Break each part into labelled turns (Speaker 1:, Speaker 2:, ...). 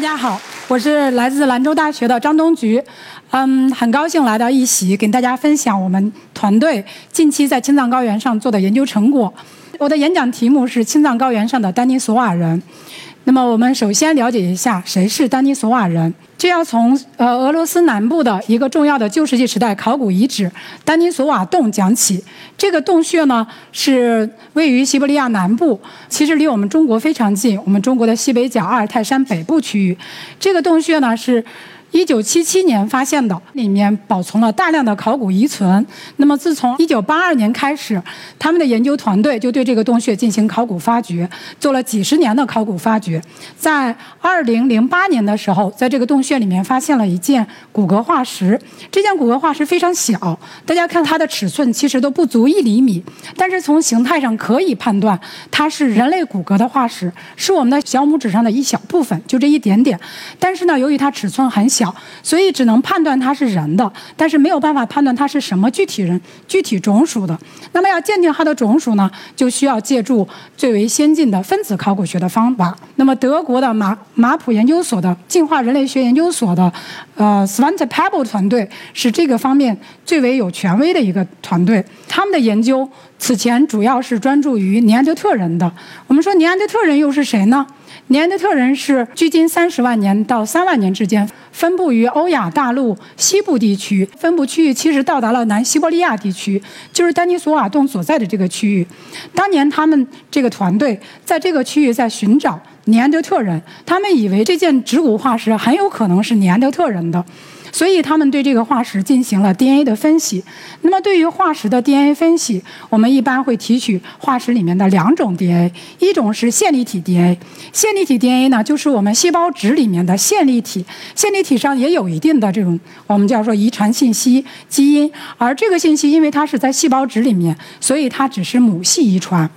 Speaker 1: 大家好，我是来自兰州大学的张东菊，嗯，很高兴来到一席，跟大家分享我们团队近期在青藏高原上做的研究成果。我的演讲题目是青藏高原上的丹尼索瓦人。那么我们首先了解一下谁是丹尼索瓦人，这要从呃俄罗斯南部的一个重要的旧石器时代考古遗址丹尼索瓦洞讲起。这个洞穴呢是位于西伯利亚南部，其实离我们中国非常近，我们中国的西北角阿尔泰山北部区域。这个洞穴呢是。一九七七年发现的，里面保存了大量的考古遗存。那么，自从一九八二年开始，他们的研究团队就对这个洞穴进行考古发掘，做了几十年的考古发掘。在二零零八年的时候，在这个洞穴里面发现了一件骨骼化石。这件骨骼化石非常小，大家看它的尺寸其实都不足一厘米，但是从形态上可以判断它是人类骨骼的化石，是我们的小拇指上的一小部分，就这一点点。但是呢，由于它尺寸很小。小，所以只能判断它是人的，但是没有办法判断它是什么具体人、具体种属的。那么要鉴定它的种属呢，就需要借助最为先进的分子考古学的方法。那么德国的马马普研究所的进化人类学研究所的呃 Svante Pebble 团队是这个方面最为有权威的一个团队。他们的研究此前主要是专注于尼安德特人的。我们说尼安德特人又是谁呢？尼安德特人是距今三十万年到三万年之间，分布于欧亚大陆西部地区，分布区域其实到达了南西伯利亚地区，就是丹尼索瓦洞所在的这个区域。当年他们这个团队在这个区域在寻找尼安德特人，他们以为这件指骨化石很有可能是尼安德特人的。所以他们对这个化石进行了 DNA 的分析。那么对于化石的 DNA 分析，我们一般会提取化石里面的两种 DNA，一种是线粒体 DNA。线粒体 DNA 呢，就是我们细胞质里面的线粒体，线粒体上也有一定的这种我们叫做遗传信息基因。而这个信息因为它是在细胞质里面，所以它只是母系遗传，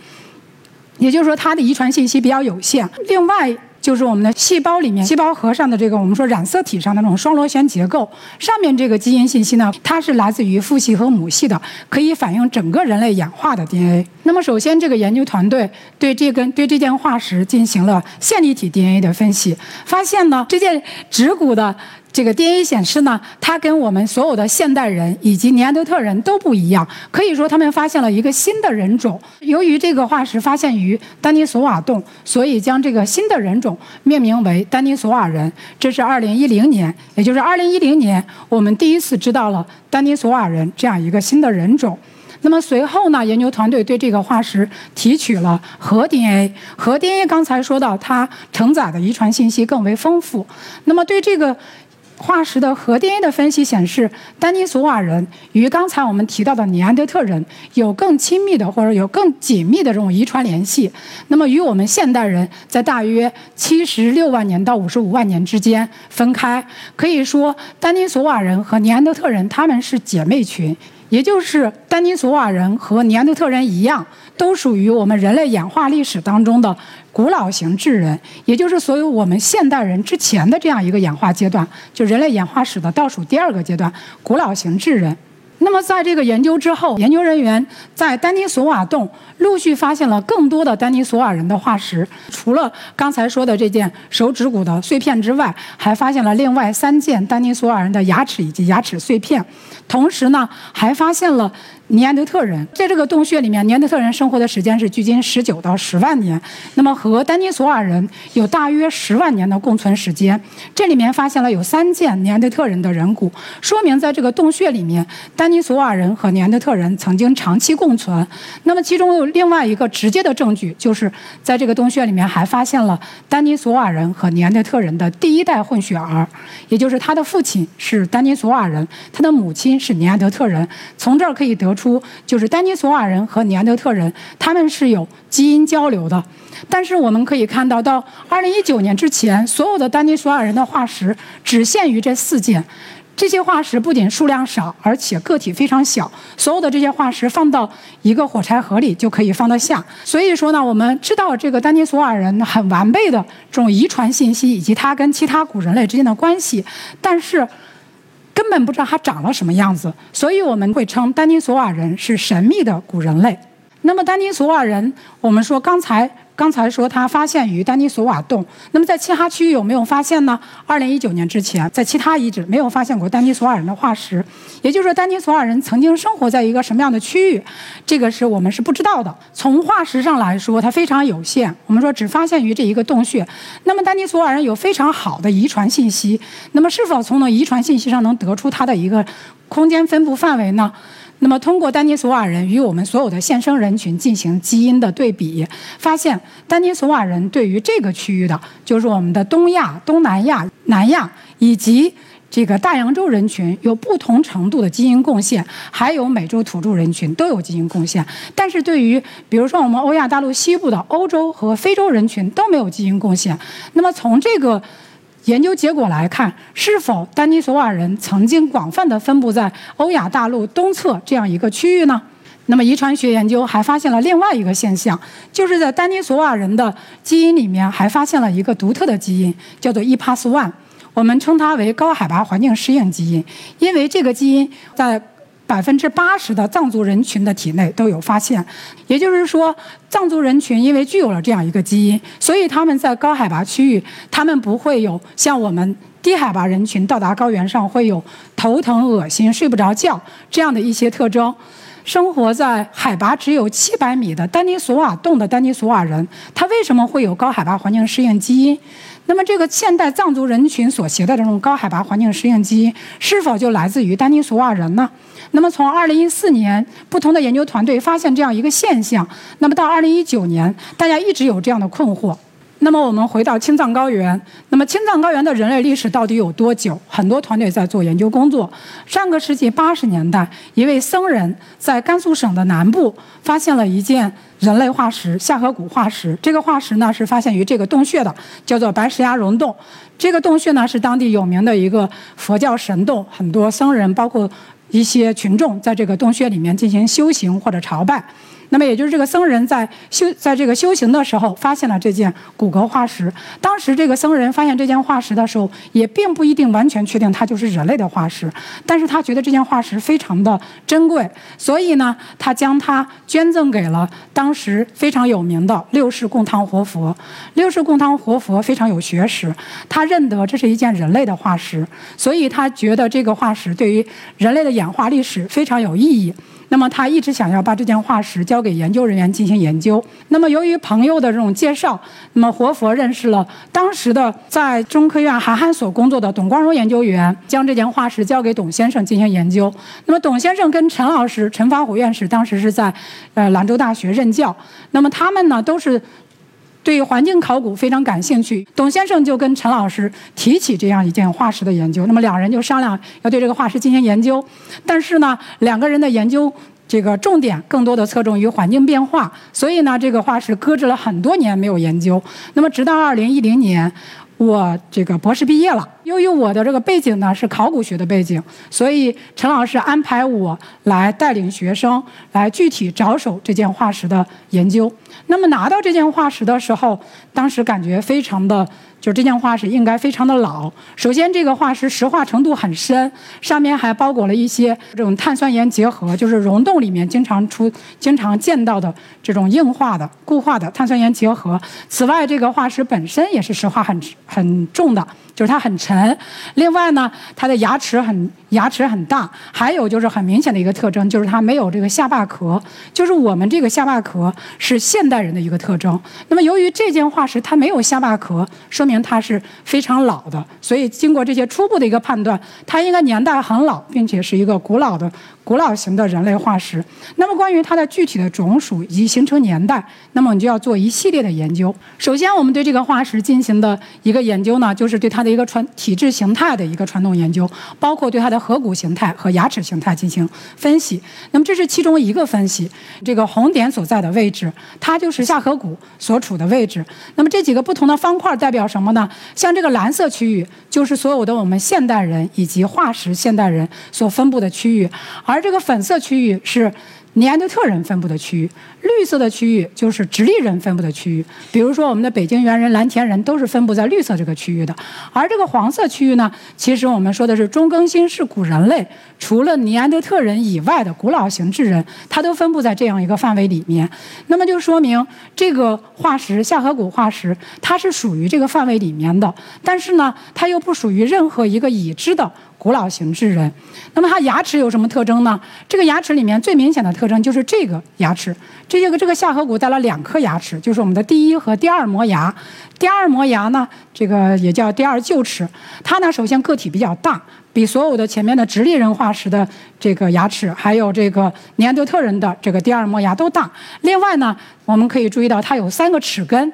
Speaker 1: 也就是说它的遗传信息比较有限。另外。就是我们的细胞里面，细胞核上的这个我们说染色体上的那种双螺旋结构，上面这个基因信息呢，它是来自于父系和母系的，可以反映整个人类演化的 DNA。那么首先，这个研究团队对这根对这件化石进行了线粒体 DNA 的分析，发现呢，这件指骨的。这个 DNA 显示呢，它跟我们所有的现代人以及尼安德特人都不一样。可以说，他们发现了一个新的人种。由于这个化石发现于丹尼索瓦洞，所以将这个新的人种命名为丹尼索瓦人。这是2010年，也就是2010年，我们第一次知道了丹尼索瓦人这样一个新的人种。那么随后呢，研究团队对这个化石提取了核 DNA。核 DNA 刚才说到，它承载的遗传信息更为丰富。那么对这个。化石的核 DNA 的分析显示，丹尼索瓦人与刚才我们提到的尼安德特人有更亲密的或者有更紧密的这种遗传联系。那么与我们现代人在大约七十六万年到五十五万年之间分开，可以说丹尼索瓦人和尼安德特人他们是姐妹群，也就是丹尼索瓦人和尼安德特人一样，都属于我们人类演化历史当中的。古老型智人，也就是所有我们现代人之前的这样一个演化阶段，就人类演化史的倒数第二个阶段，古老型智人。那么，在这个研究之后，研究人员在丹尼索瓦洞陆续发现了更多的丹尼索瓦人的化石。除了刚才说的这件手指骨的碎片之外，还发现了另外三件丹尼索瓦人的牙齿以及牙齿碎片。同时呢，还发现了。尼安德特人在这个洞穴里面，尼安德特人生活的时间是距今十九到十万年，那么和丹尼索瓦人有大约十万年的共存时间。这里面发现了有三件尼安德特人的人骨，说明在这个洞穴里面，丹尼索瓦人和尼安德特人曾经长期共存。那么其中有另外一个直接的证据，就是在这个洞穴里面还发现了丹尼索瓦人和尼安德特人的第一代混血儿，也就是他的父亲是丹尼索瓦人，他的母亲是尼安德特人。从这儿可以得。出就是丹尼索瓦人和尼安德特人，他们是有基因交流的。但是我们可以看到，到二零一九年之前，所有的丹尼索瓦人的化石只限于这四件。这些化石不仅数量少，而且个体非常小。所有的这些化石放到一个火柴盒里就可以放得下。所以说呢，我们知道这个丹尼索瓦人很完备的这种遗传信息，以及它跟其他古人类之间的关系。但是。根本不知道它长了什么样子，所以我们会称丹尼索瓦人是神秘的古人类。那么丹尼索瓦人，我们说刚才刚才说它发现于丹尼索瓦洞，那么在其他区域有没有发现呢？二零一九年之前，在其他遗址没有发现过丹尼索瓦人的化石，也就是说，丹尼索瓦人曾经生活在一个什么样的区域，这个是我们是不知道的。从化石上来说，它非常有限，我们说只发现于这一个洞穴。那么丹尼索瓦人有非常好的遗传信息，那么是否从呢遗传信息上能得出它的一个空间分布范围呢？那么，通过丹尼索瓦人与我们所有的现生人群进行基因的对比，发现丹尼索瓦人对于这个区域的，就是我们的东亚、东南亚、南亚以及这个大洋洲人群有不同程度的基因贡献，还有美洲土著人群都有基因贡献。但是对于比如说我们欧亚大陆西部的欧洲和非洲人群都没有基因贡献。那么从这个。研究结果来看，是否丹尼索瓦人曾经广泛的分布在欧亚大陆东侧这样一个区域呢？那么遗传学研究还发现了另外一个现象，就是在丹尼索瓦人的基因里面还发现了一个独特的基因，叫做 EPAS1，我们称它为高海拔环境适应基因，因为这个基因在。百分之八十的藏族人群的体内都有发现，也就是说，藏族人群因为具有了这样一个基因，所以他们在高海拔区域，他们不会有像我们低海拔人群到达高原上会有头疼、恶心、睡不着觉这样的一些特征。生活在海拔只有七百米的丹尼索瓦洞的丹尼索瓦人，他为什么会有高海拔环境适应基因？那么，这个现代藏族人群所携带的这种高海拔环境适应基因，是否就来自于丹尼索瓦人呢？那么，从2014年，不同的研究团队发现这样一个现象。那么，到2019年，大家一直有这样的困惑。那么，我们回到青藏高原。那么，青藏高原的人类历史到底有多久？很多团队在做研究工作。上个世纪八十年代，一位僧人在甘肃省的南部发现了一件人类化石——下颌骨化石。这个化石呢，是发现于这个洞穴的，叫做白石崖溶洞。这个洞穴呢，是当地有名的一个佛教神洞，很多僧人，包括。一些群众在这个洞穴里面进行修行或者朝拜。那么，也就是这个僧人在修在这个修行的时候，发现了这件骨骼化石。当时，这个僧人发现这件化石的时候，也并不一定完全确定它就是人类的化石。但是他觉得这件化石非常的珍贵，所以呢，他将它捐赠给了当时非常有名的六世贡汤活佛。六世贡汤活佛非常有学识，他认得这是一件人类的化石，所以他觉得这个化石对于人类的演化历史非常有意义。那么他一直想要把这件化石交给研究人员进行研究。那么由于朋友的这种介绍，那么活佛认识了当时的在中科院韩寒所工作的董光荣研究员，将这件化石交给董先生进行研究。那么董先生跟陈老师、陈发虎院士当时是在呃兰州大学任教。那么他们呢都是对环境考古非常感兴趣。董先生就跟陈老师提起这样一件化石的研究。那么两人就商量要对这个化石进行研究。但是呢，两个人的研究。这个重点更多的侧重于环境变化，所以呢，这个化石搁置了很多年没有研究。那么，直到二零一零年，我这个博士毕业了。由于我的这个背景呢是考古学的背景，所以陈老师安排我来带领学生来具体着手这件化石的研究。那么拿到这件化石的时候，当时感觉非常的。就这件化石应该非常的老。首先，这个化石石化程度很深，上面还包裹了一些这种碳酸盐结合，就是溶洞里面经常出、经常见到的这种硬化的、固化的碳酸盐结合。此外，这个化石本身也是石化很很重的。就是它很沉，另外呢，它的牙齿很牙齿很大，还有就是很明显的一个特征，就是它没有这个下巴壳，就是我们这个下巴壳是现代人的一个特征。那么由于这件化石它没有下巴壳，说明它是非常老的，所以经过这些初步的一个判断，它应该年代很老，并且是一个古老的。古老型的人类化石，那么关于它的具体的种属以及形成年代，那么你就要做一系列的研究。首先，我们对这个化石进行的一个研究呢，就是对它的一个传体质形态的一个传统研究，包括对它的颌骨形态和牙齿形态进行分析。那么这是其中一个分析。这个红点所在的位置，它就是下颌骨所处的位置。那么这几个不同的方块代表什么呢？像这个蓝色区域，就是所有的我们现代人以及化石现代人所分布的区域，而这个粉色区域是尼安德特人分布的区域，绿色的区域就是直立人分布的区域。比如说，我们的北京猿人、蓝田人都是分布在绿色这个区域的。而这个黄色区域呢，其实我们说的是中更新世古人类，除了尼安德特人以外的古老型智人，它都分布在这样一个范围里面。那么就说明这个化石下颌骨化石，它是属于这个范围里面的，但是呢，它又不属于任何一个已知的。古老型智人，那么它牙齿有什么特征呢？这个牙齿里面最明显的特征就是这个牙齿，这个这个下颌骨带了两颗牙齿，就是我们的第一和第二磨牙。第二磨牙呢，这个也叫第二臼齿，它呢首先个体比较大，比所有的前面的直立人化石的这个牙齿，还有这个尼安德特人的这个第二磨牙都大。另外呢，我们可以注意到它有三个齿根。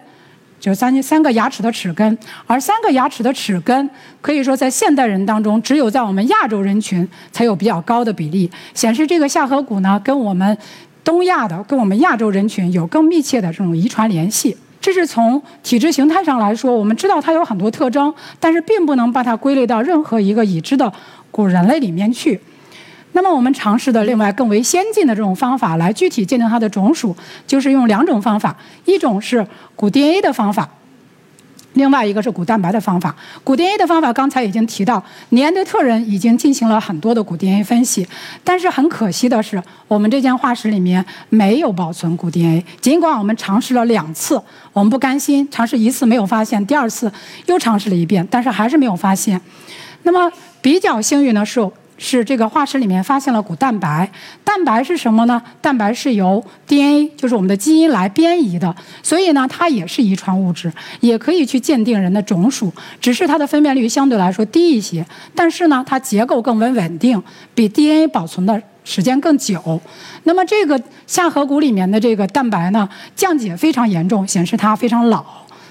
Speaker 1: 就是三三个牙齿的齿根，而三个牙齿的齿根可以说在现代人当中，只有在我们亚洲人群才有比较高的比例，显示这个下颌骨呢跟我们东亚的、跟我们亚洲人群有更密切的这种遗传联系。这是从体质形态上来说，我们知道它有很多特征，但是并不能把它归类到任何一个已知的古人类里面去。那么我们尝试的另外更为先进的这种方法来具体鉴定它的种属，就是用两种方法，一种是骨 DNA 的方法，另外一个是骨蛋白的方法。骨 DNA 的方法刚才已经提到，尼安德特人已经进行了很多的骨 DNA 分析，但是很可惜的是，我们这件化石里面没有保存骨 DNA。尽管我们尝试了两次，我们不甘心，尝试一次没有发现，第二次又尝试了一遍，但是还是没有发现。那么比较幸运的是。是这个化石里面发现了骨蛋白，蛋白是什么呢？蛋白是由 DNA，就是我们的基因来编译的，所以呢，它也是遗传物质，也可以去鉴定人的种属，只是它的分辨率相对来说低一些，但是呢，它结构更为稳定，比 DNA 保存的时间更久。那么这个下颌骨里面的这个蛋白呢，降解非常严重，显示它非常老。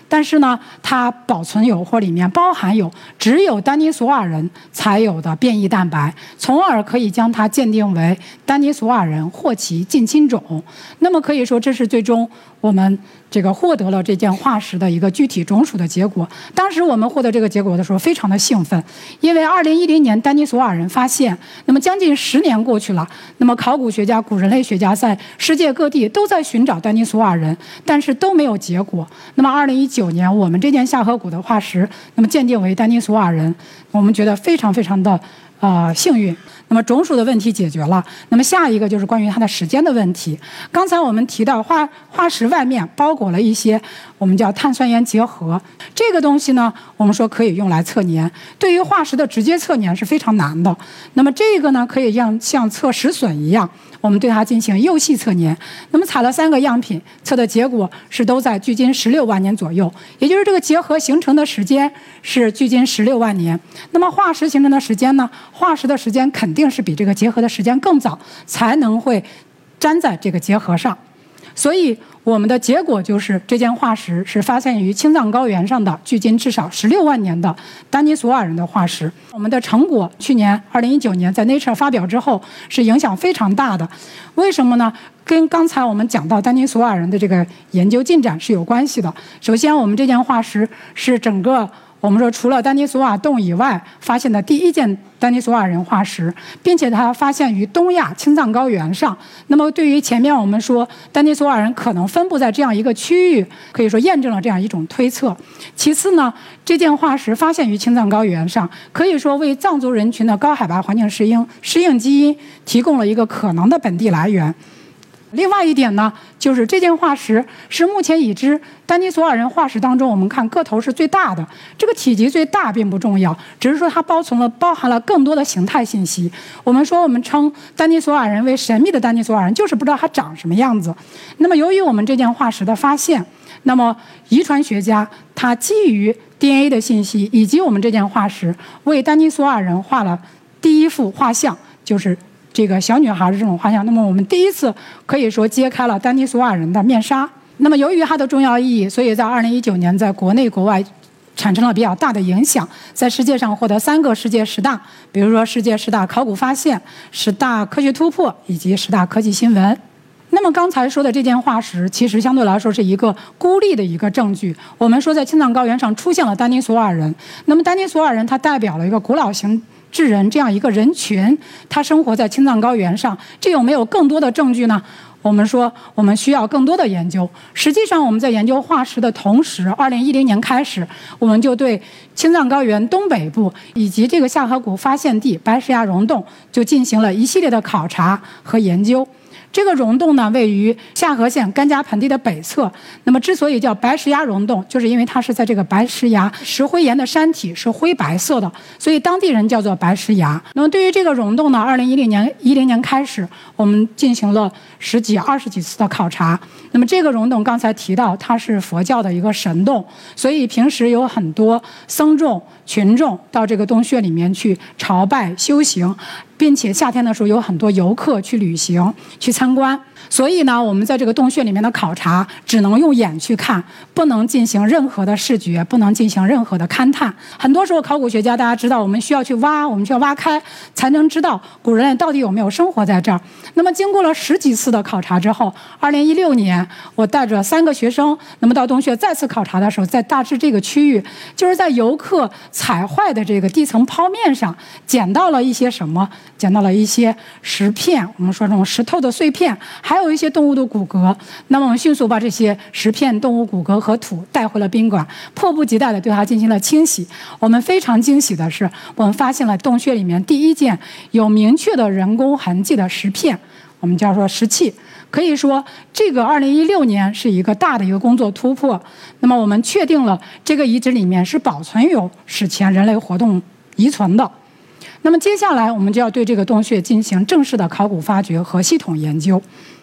Speaker 1: 但是呢，它保存有或里面包含有只有丹尼索瓦人才有的变异蛋白，从而可以将它鉴定为丹尼索瓦人或其近亲种。那么可以说，这是最终我们。这个获得了这件化石的一个具体种属的结果。当时我们获得这个结果的时候，非常的兴奋，因为2010年丹尼索瓦人发现，那么将近十年过去了，那么考古学家、古人类学家在世界各地都在寻找丹尼索瓦人，但是都没有结果。那么2019年，我们这件下颌骨的化石，那么鉴定为丹尼索瓦人，我们觉得非常非常的。啊，幸运。那么种属的问题解决了。那么下一个就是关于它的时间的问题。刚才我们提到化化石外面包裹了一些我们叫碳酸盐结合，这个东西呢，我们说可以用来测年。对于化石的直接测年是非常难的。那么这个呢，可以让像测石笋一样。我们对它进行幼细测年，那么采了三个样品，测的结果是都在距今十六万年左右，也就是这个结合形成的时间是距今十六万年。那么化石形成的时间呢？化石的时间肯定是比这个结合的时间更早，才能会粘在这个结合上，所以。我们的结果就是，这件化石是发现于青藏高原上的，距今至少十六万年的丹尼索瓦人的化石。我们的成果去年二零一九年在 Nature 发表之后，是影响非常大的。为什么呢？跟刚才我们讲到丹尼索瓦人的这个研究进展是有关系的。首先，我们这件化石是整个。我们说，除了丹尼索瓦洞以外，发现的第一件丹尼索瓦人化石，并且它发现于东亚青藏高原上。那么，对于前面我们说丹尼索瓦人可能分布在这样一个区域，可以说验证了这样一种推测。其次呢，这件化石发现于青藏高原上，可以说为藏族人群的高海拔环境适应适应基因提供了一个可能的本地来源。另外一点呢，就是这件化石是目前已知丹尼索瓦人化石当中，我们看个头是最大的。这个体积最大并不重要，只是说它包存了包含了更多的形态信息。我们说我们称丹尼索瓦人为神秘的丹尼索瓦人，就是不知道它长什么样子。那么由于我们这件化石的发现，那么遗传学家他基于 DNA 的信息以及我们这件化石，为丹尼索瓦人画了第一幅画像，就是。这个小女孩的这种画像，那么我们第一次可以说揭开了丹尼索瓦人的面纱。那么由于它的重要意义，所以在2019年在国内国外产生了比较大的影响，在世界上获得三个世界十大，比如说世界十大考古发现、十大科学突破以及十大科技新闻。那么刚才说的这件化石，其实相对来说是一个孤立的一个证据。我们说在青藏高原上出现了丹尼索瓦人，那么丹尼索瓦人它代表了一个古老型。智人这样一个人群，他生活在青藏高原上，这有没有更多的证据呢？我们说我们需要更多的研究。实际上，我们在研究化石的同时，二零一零年开始，我们就对青藏高原东北部以及这个下颌骨发现地白石崖溶洞就进行了一系列的考察和研究。这个溶洞呢，位于下颌县甘家盆地的北侧。那么，之所以叫白石崖溶洞，就是因为它是在这个白石崖石灰岩的山体是灰白色的，所以当地人叫做白石崖。那么，对于这个溶洞呢，二零一零年一零年开始，我们进行了十几、二十几次的考察。那么，这个溶洞刚才提到，它是佛教的一个神洞，所以平时有很多僧众群众到这个洞穴里面去朝拜修行。并且夏天的时候有很多游客去旅行、去参观，所以呢，我们在这个洞穴里面的考察只能用眼去看，不能进行任何的视觉，不能进行任何的勘探。很多时候，考古学家大家知道，我们需要去挖，我们需要挖开，才能知道古人到底有没有生活在这儿。那么，经过了十几次的考察之后，二零一六年，我带着三个学生，那么到洞穴再次考察的时候，在大致这个区域，就是在游客踩坏的这个地层剖面上，捡到了一些什么？捡到了一些石片，我们说这种石头的碎片，还有一些动物的骨骼。那么我们迅速把这些石片、动物骨骼和土带回了宾馆，迫不及待地对它进行了清洗。我们非常惊喜的是，我们发现了洞穴里面第一件有明确的人工痕迹的石片，我们叫做石器。可以说，这个2016年是一个大的一个工作突破。那么我们确定了这个遗址里面是保存有史前人类活动遗存的。那么接下来，我们就要对这个洞穴进行正式的考古发掘和系统研究。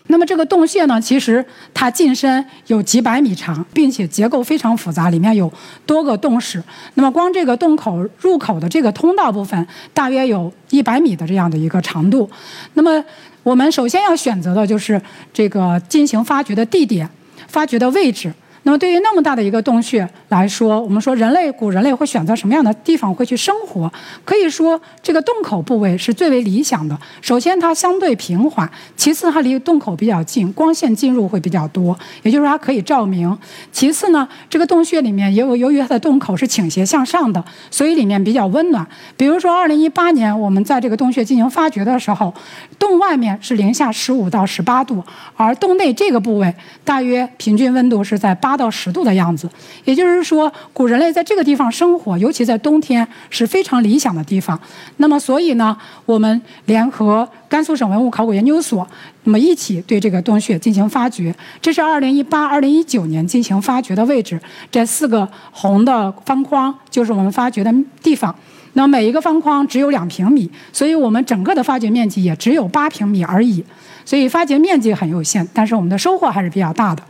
Speaker 1: 那么这个洞穴呢，其实它进深有几百米长，并且结构非常复杂，里面有多个洞室。那么光这个洞口入口的这个通道部分，大约有一百米的这样的一个长度。那么我们首先要选择的就是这个进行发掘的地点、发掘的位置。那么对于那么大的一个洞穴来说，我们说人类古人类会选择什么样的地方会去生活？可以说这个洞口部位是最为理想的。首先它相对平缓，其次它离洞口比较近，光线进入会比较多，也就是说它可以照明。其次呢，这个洞穴里面也有由于它的洞口是倾斜向上的，所以里面比较温暖。比如说二零一八年我们在这个洞穴进行发掘的时候，洞外面是零下十五到十八度，而洞内这个部位大约平均温度是在八。八到十度的样子，也就是说，古人类在这个地方生活，尤其在冬天是非常理想的地方。那么，所以呢，我们联合甘肃省文物考古研究所，那么一起对这个洞穴进行发掘。这是二零一八、二零一九年进行发掘的位置。这四个红的方框就是我们发掘的地方。那每一个方框只有两平米，所以我们整个的发掘面积也只有八平米而已。所以发掘面积很有限，但是我们的收获还是比较大的。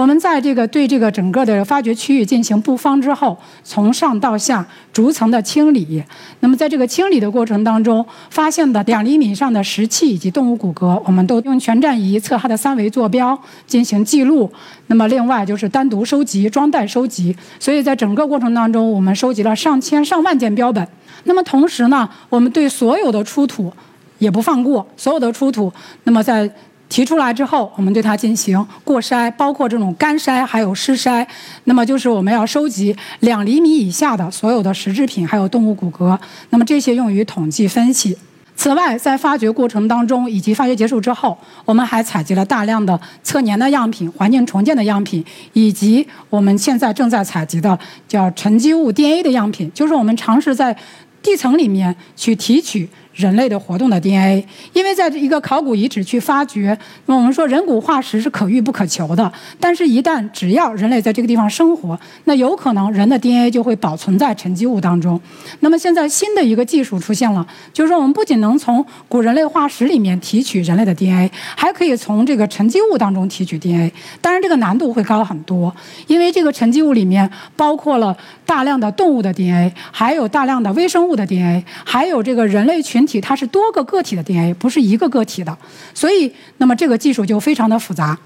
Speaker 1: 我们在这个对这个整个的发掘区域进行布方之后，从上到下逐层的清理。那么在这个清理的过程当中，发现的两厘米以上的石器以及动物骨骼，我们都用全站仪测它的三维坐标进行记录。那么另外就是单独收集、装袋收集。所以在整个过程当中，我们收集了上千上万件标本。那么同时呢，我们对所有的出土也不放过，所有的出土，那么在。提出来之后，我们对它进行过筛，包括这种干筛还有湿筛。那么就是我们要收集两厘米以下的所有的石制品，还有动物骨骼。那么这些用于统计分析。此外，在发掘过程当中以及发掘结束之后，我们还采集了大量的测年的样品、环境重建的样品，以及我们现在正在采集的叫沉积物 DNA 的样品，就是我们尝试在地层里面去提取。人类的活动的 DNA，因为在一个考古遗址去发掘，那我们说人骨化石是可遇不可求的。但是，一旦只要人类在这个地方生活，那有可能人的 DNA 就会保存在沉积物当中。那么，现在新的一个技术出现了，就是说我们不仅能从古人类化石里面提取人类的 DNA，还可以从这个沉积物当中提取 DNA。当然，这个难度会高很多，因为这个沉积物里面包括了大量的动物的 DNA，还有大量的微生物的 DNA，还有这个人类群。人体它是多个个体的 DNA，不是一个个体的，所以那么这个技术就非常的复杂。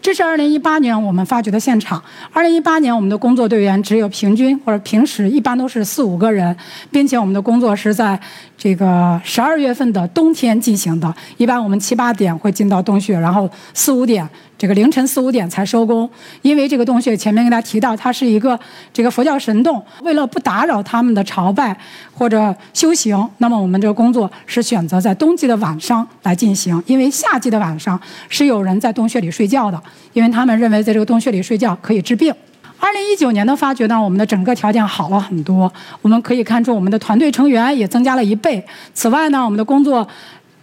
Speaker 1: 这是二零一八年我们发掘的现场。二零一八年我们的工作队员只有平均或者平时一般都是四五个人，并且我们的工作是在这个十二月份的冬天进行的。一般我们七八点会进到洞穴，然后四五点这个凌晨四五点才收工，因为这个洞穴前面跟大家提到，它是一个这个佛教神洞，为了不打扰他们的朝拜或者修行，那么我们这个工作是选择在冬季的晚上来进行，因为夏季的晚上是有人在洞穴里睡觉的，因为他们认为在这个洞穴里睡觉可以治病。二零一九年的发掘呢，我们的整个条件好了很多，我们可以看出我们的团队成员也增加了一倍。此外呢，我们的工作。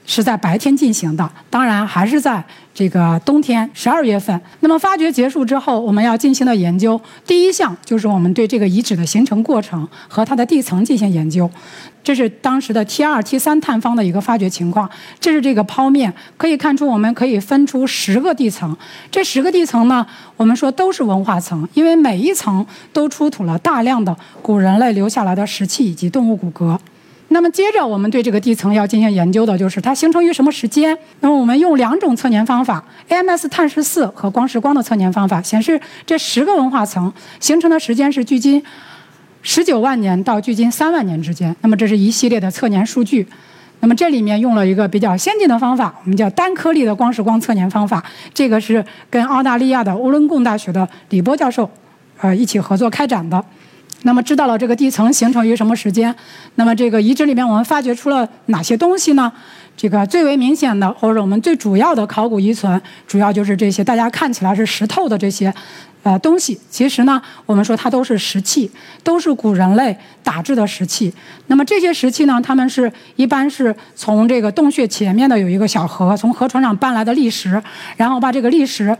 Speaker 1: 是在白天进行的，当然还是在这个冬天十二月份。那么发掘结束之后，我们要进行的研究，第一项就是我们对这个遗址的形成过程和它的地层进行研究。这是当时的 T 二、T 三探方的一个发掘情况。这是这个剖面，可以看出我们可以分出十个地层。这十个地层呢，我们说都是文化层，因为每一层都出土了大量的古人类留下来的石器以及动物骨骼。那么接着，我们对这个地层要进行研究的，就是它形成于什么时间。那么我们用两种测年方法：AMS 碳十四和光时光的测年方法，显示这十个文化层形成的时间是距今十九万年到距今三万年之间。那么这是一系列的测年数据。那么这里面用了一个比较先进的方法，我们叫单颗粒的光时光测年方法。这个是跟澳大利亚的乌伦贡大学的李波教授，呃，一起合作开展的。那么知道了这个地层形成于什么时间？那么这个遗址里面我们发掘出了哪些东西呢？这个最为明显的，或者我们最主要的考古遗存，主要就是这些大家看起来是石头的这些，呃东西。其实呢，我们说它都是石器，都是古人类打制的石器。那么这些石器呢，它们是一般是从这个洞穴前面的有一个小河，从河船上搬来的砾石，然后把这个砾石。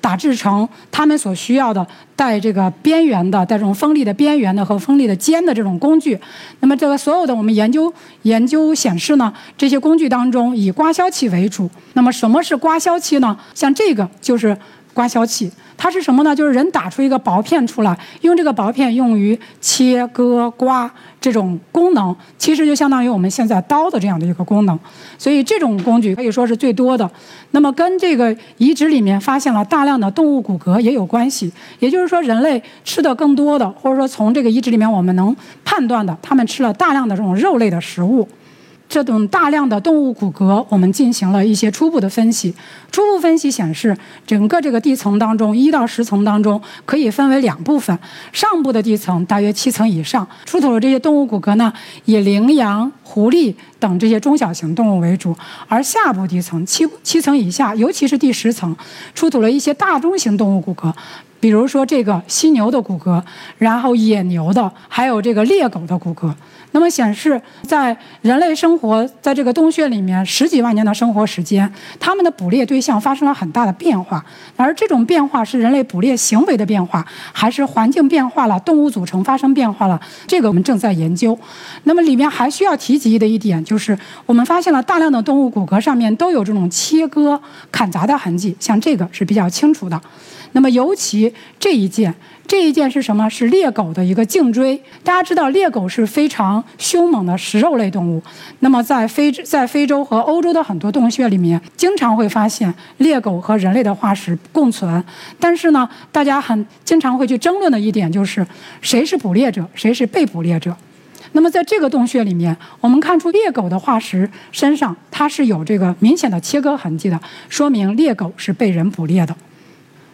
Speaker 1: 打制成他们所需要的带这个边缘的、带这种锋利的边缘的和锋利的尖的这种工具。那么，这个所有的我们研究研究显示呢，这些工具当中以刮削器为主。那么，什么是刮削器呢？像这个就是刮削器。它是什么呢？就是人打出一个薄片出来，用这个薄片用于切割、刮这种功能，其实就相当于我们现在刀的这样的一个功能。所以这种工具可以说是最多的。那么跟这个遗址里面发现了大量的动物骨骼也有关系。也就是说，人类吃的更多的，或者说从这个遗址里面我们能判断的，他们吃了大量的这种肉类的食物。这种大量的动物骨骼，我们进行了一些初步的分析。初步分析显示，整个这个地层当中，一到十层当中可以分为两部分。上部的地层大约七层以上，出土的这些动物骨骼呢，以羚羊、狐狸等这些中小型动物为主；而下部地层七七层以下，尤其是第十层，出土了一些大中型动物骨骼。比如说这个犀牛的骨骼，然后野牛的，还有这个猎狗的骨骼。那么显示，在人类生活在这个洞穴里面十几万年的生活时间，他们的捕猎对象发生了很大的变化。而这种变化是人类捕猎行为的变化，还是环境变化了，动物组成发生变化了？这个我们正在研究。那么里面还需要提及的一点就是，我们发现了大量的动物骨骼上面都有这种切割、砍砸的痕迹，像这个是比较清楚的。那么，尤其这一件，这一件是什么？是猎狗的一个颈椎。大家知道，猎狗是非常凶猛的食肉类动物。那么，在非在非洲和欧洲的很多洞穴里面，经常会发现猎狗和人类的化石共存。但是呢，大家很经常会去争论的一点就是，谁是捕猎者，谁是被捕猎者。那么，在这个洞穴里面，我们看出猎狗的化石身上它是有这个明显的切割痕迹的，说明猎狗是被人捕猎的。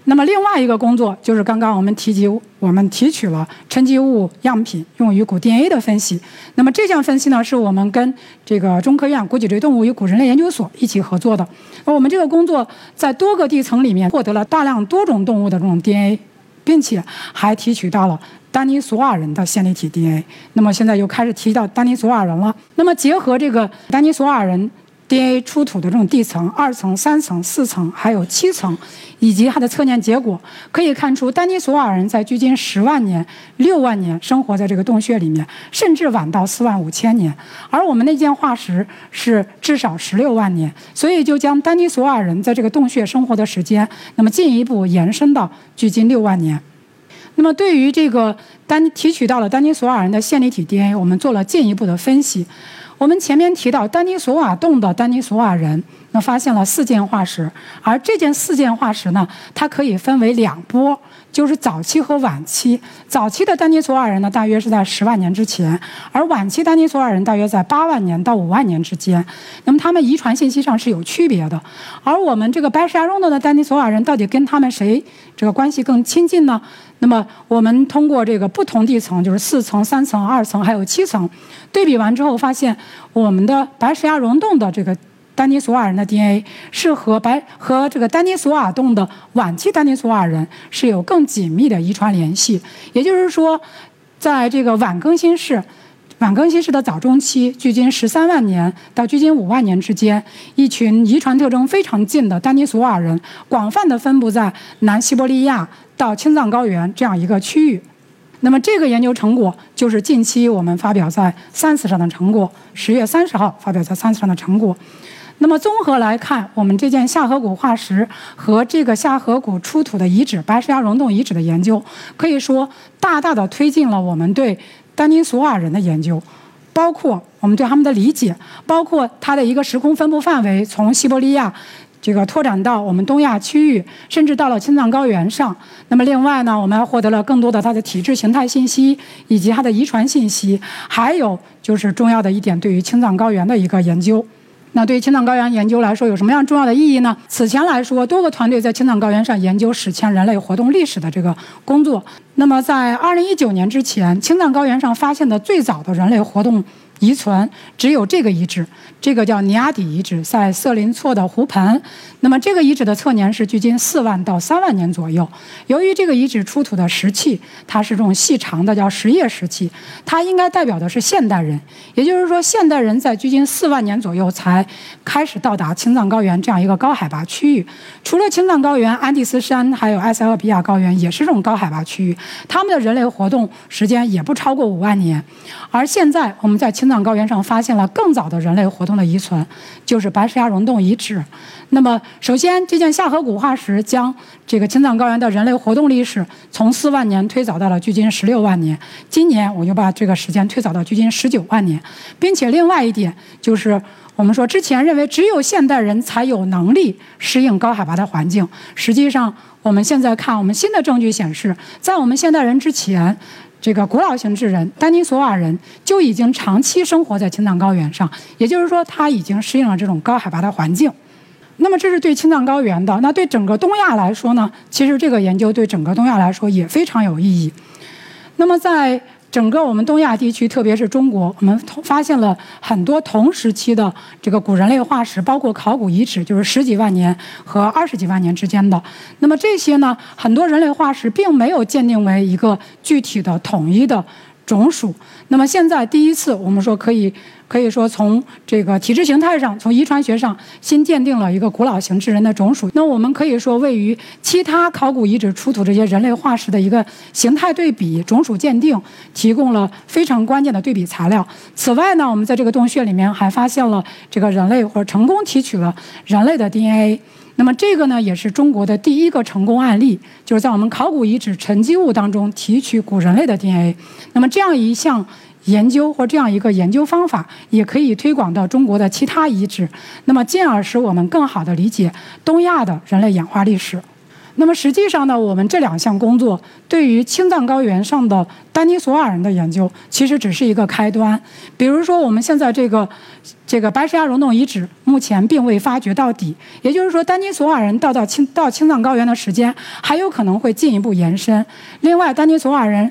Speaker 1: 那么另外一个工作就是刚刚我们提及，我们提取了沉积物样品用于古 DNA 的分析。那么这项分析呢，是我们跟这个中科院古脊椎动物与古人类研究所一起合作的。那我们这个工作在多个地层里面获得了大量多种动物的这种 DNA，并且还提取到了丹尼索瓦人的线粒体 DNA。那么现在又开始提到丹尼索瓦人了。那么结合这个丹尼索瓦人。DNA 出土的这种地层，二层、三层、四层，还有七层，以及它的测验结果，可以看出丹尼索瓦人在距今十万年、六万年生活在这个洞穴里面，甚至晚到四万五千年。而我们那件化石是至少十六万年，所以就将丹尼索瓦人在这个洞穴生活的时间，那么进一步延伸到距今六万年。那么对于这个丹提取到了丹尼索瓦人的线粒体 DNA，我们做了进一步的分析。我们前面提到丹尼索瓦洞的丹尼索瓦人，那发现了四件化石，而这件四件化石呢，它可以分为两波。就是早期和晚期。早期的丹尼索瓦人呢，大约是在十万年之前，而晚期丹尼索瓦人大约在八万年到五万年之间。那么他们遗传信息上是有区别的。而我们这个白石崖溶洞的丹尼索瓦人到底跟他们谁这个关系更亲近呢？那么我们通过这个不同地层，就是四层、三层、二层还有七层，对比完之后发现，我们的白石崖溶洞的这个。丹尼索瓦人的 DNA 是和白和这个丹尼索瓦洞的晚期丹尼索瓦人是有更紧密的遗传联系，也就是说，在这个晚更新世、晚更新世的早中期，距今十三万年到距今五万年之间，一群遗传特征非常近的丹尼索瓦人，广泛的分布在南西伯利亚到青藏高原这样一个区域。那么这个研究成果就是近期我们发表在《Science》上的成果，十月三十号发表在《Science》上的成果。那么综合来看，我们这件下颌骨化石和这个下颌骨出土的遗址——白石崖溶洞遗址的研究，可以说大大的推进了我们对丹尼索瓦人的研究，包括我们对他们的理解，包括它的一个时空分布范围，从西伯利亚这个拓展到我们东亚区域，甚至到了青藏高原上。那么另外呢，我们还获得了更多的它的体质形态信息以及它的遗传信息，还有就是重要的一点，对于青藏高原的一个研究。那对于青藏高原研究来说，有什么样重要的意义呢？此前来说，多个团队在青藏高原上研究史前人类活动历史的这个工作。那么，在二零一九年之前，青藏高原上发现的最早的人类活动。遗存只有这个遗址，这个叫尼亚底遗址，在色林措的湖盆。那么这个遗址的测年是距今四万到三万年左右。由于这个遗址出土的石器，它是这种细长的，叫石叶石器，它应该代表的是现代人。也就是说，现代人在距今四万年左右才开始到达青藏高原这样一个高海拔区域。除了青藏高原，安第斯山还有埃塞俄比亚高原也是这种高海拔区域，他们的人类活动时间也不超过五万年。而现在我们在青青藏高原上发现了更早的人类活动的遗存，就是白石崖溶洞遗址。那么，首先这件下颌骨化石将这个青藏高原的人类活动历史从四万年推早到了距今十六万年。今年我就把这个时间推早到距今十九万年，并且另外一点就是，我们说之前认为只有现代人才有能力适应高海拔的环境，实际上我们现在看，我们新的证据显示，在我们现代人之前。这个古老型智人丹尼索瓦人就已经长期生活在青藏高原上，也就是说，他已经适应了这种高海拔的环境。那么，这是对青藏高原的。那对整个东亚来说呢？其实这个研究对整个东亚来说也非常有意义。那么在整个我们东亚地区，特别是中国，我们发现了很多同时期的这个古人类化石，包括考古遗址，就是十几万年和二十几万年之间的。那么这些呢，很多人类化石并没有鉴定为一个具体的统一的。种属。那么现在第一次，我们说可以，可以说从这个体质形态上，从遗传学上，新鉴定了一个古老型智人的种属。那我们可以说，位于其他考古遗址出土这些人类化石的一个形态对比、种属鉴定，提供了非常关键的对比材料。此外呢，我们在这个洞穴里面还发现了这个人类，或者成功提取了人类的 DNA。那么这个呢，也是中国的第一个成功案例，就是在我们考古遗址沉积物当中提取古人类的 DNA。那么这样一项研究或这样一个研究方法，也可以推广到中国的其他遗址，那么进而使我们更好地理解东亚的人类演化历史。那么实际上呢，我们这两项工作对于青藏高原上的丹尼索瓦人的研究，其实只是一个开端。比如说，我们现在这个这个白石崖溶洞遗址目前并未发掘到底，也就是说，丹尼索瓦人到到青到青藏高原的时间还有可能会进一步延伸。另外，丹尼索瓦人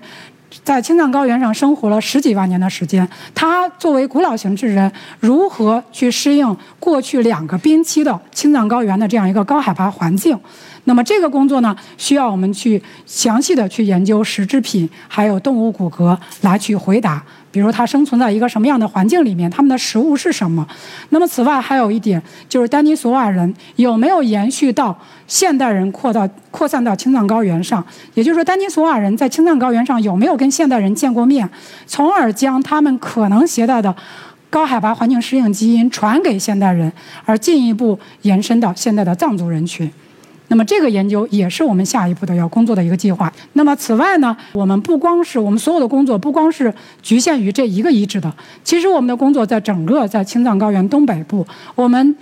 Speaker 1: 在青藏高原上生活了十几万年的时间，他作为古老型智人，如何去适应过去两个冰期的青藏高原的这样一个高海拔环境？那么这个工作呢，需要我们去详细的去研究石制品，还有动物骨骼来去回答。比如它生存在一个什么样的环境里面，它们的食物是什么？那么此外还有一点，就是丹尼索瓦人有没有延续到现代人扩到扩散到青藏高原上？也就是说，丹尼索瓦人在青藏高原上有没有跟现代人见过面，从而将他们可能携带的高海拔环境适应基因传给现代人，而进一步延伸到现代的藏族人群。那么这个研究也是我们下一步的要工作的一个计划。那么此外呢，我们不光是我们所有的工作不光是局限于这一个遗址的，其实我们的工作在整个在青藏高原东北部，我们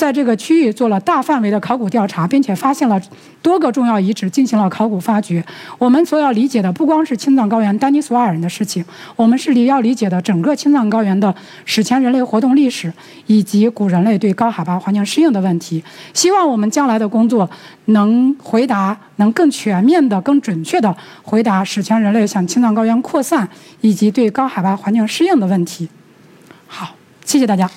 Speaker 1: 在这个区域做了大范围的考古调查，并且发现了多个重要遗址，进行了考古发掘。我们所要理解的不光是青藏高原丹尼索瓦人的事情，我们是理要理解的整个青藏高原的史前人类活动历史，以及古人类对高海拔环境适应的问题。希望我们将来的工作能回答，能更全面的、更准确的回答史前人类向青藏高原扩散以及对高海拔环境适应的问题。好，谢谢大家。